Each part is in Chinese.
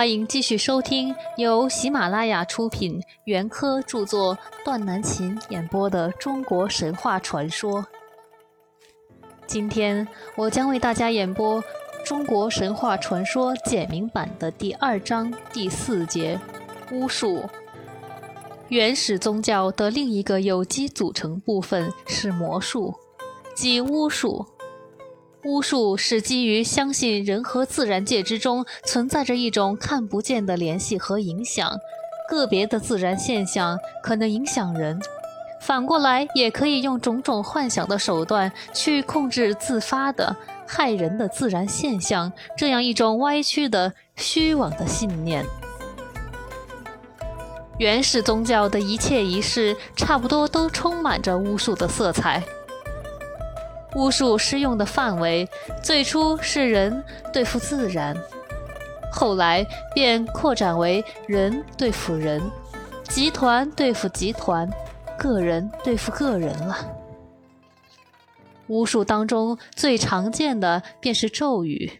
欢迎继续收听由喜马拉雅出品、袁科著作、段南琴演播的中国神话传说。今天我将为大家演播《中国神话传说简明版》的第二章第四节——巫术。原始宗教的另一个有机组成部分是魔术，即巫术。巫术是基于相信人和自然界之中存在着一种看不见的联系和影响，个别的自然现象可能影响人，反过来也可以用种种幻想的手段去控制自发的害人的自然现象，这样一种歪曲的虚妄的信念。原始宗教的一切仪式差不多都充满着巫术的色彩。巫术适用的范围最初是人对付自然，后来便扩展为人对付人、集团对付集团、个人对付个人了。巫术当中最常见的便是咒语，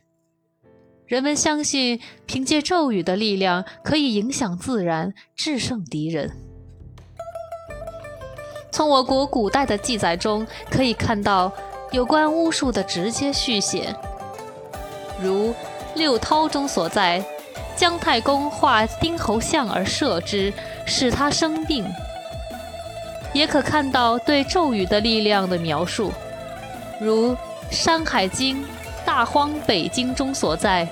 人们相信凭借咒语的力量可以影响自然、制胜敌人。从我国古代的记载中可以看到。有关巫术的直接续写，如《六韬》中所载，姜太公画丁侯像而射之，使他生病。也可看到对咒语的力量的描述，如《山海经·大荒北经》中所载，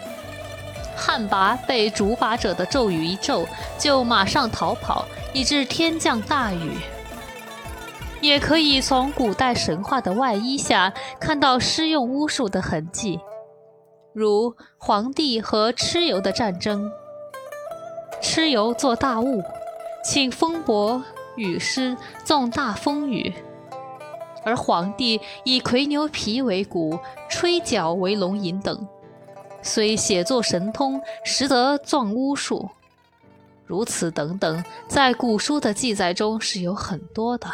旱魃被主把者的咒语一咒，就马上逃跑，以致天降大雨。也可以从古代神话的外衣下看到施用巫术的痕迹，如黄帝和蚩尤的战争。蚩尤作大雾，请风伯、雨师纵大风雨，而黄帝以葵牛皮为鼓，吹角为龙吟等，虽写作神通，实则状巫术。如此等等，在古书的记载中是有很多的。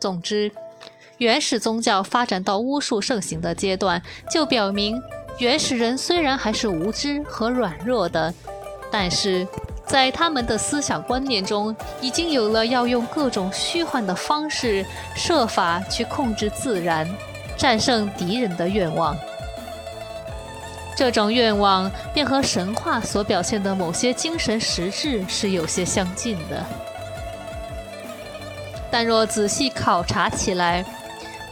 总之，原始宗教发展到巫术盛行的阶段，就表明原始人虽然还是无知和软弱的，但是在他们的思想观念中，已经有了要用各种虚幻的方式，设法去控制自然、战胜敌人的愿望。这种愿望便和神话所表现的某些精神实质是有些相近的。但若仔细考察起来，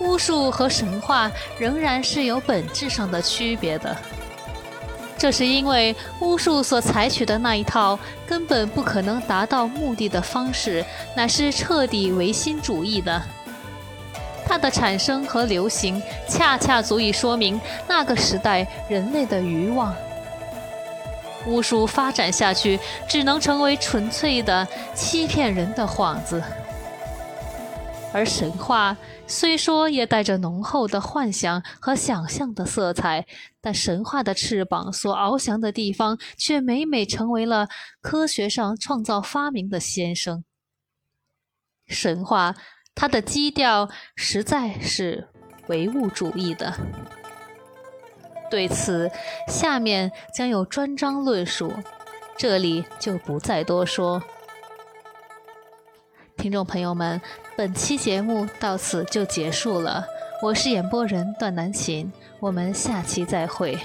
巫术和神话仍然是有本质上的区别的。这是因为巫术所采取的那一套根本不可能达到目的的方式，乃是彻底唯心主义的。它的产生和流行，恰恰足以说明那个时代人类的欲望。巫术发展下去，只能成为纯粹的欺骗人的幌子。而神话虽说也带着浓厚的幻想和想象的色彩，但神话的翅膀所翱翔的地方，却每每成为了科学上创造发明的先声。神话它的基调实在是唯物主义的，对此下面将有专章论述，这里就不再多说。听众朋友们，本期节目到此就结束了。我是演播人段南琴，我们下期再会。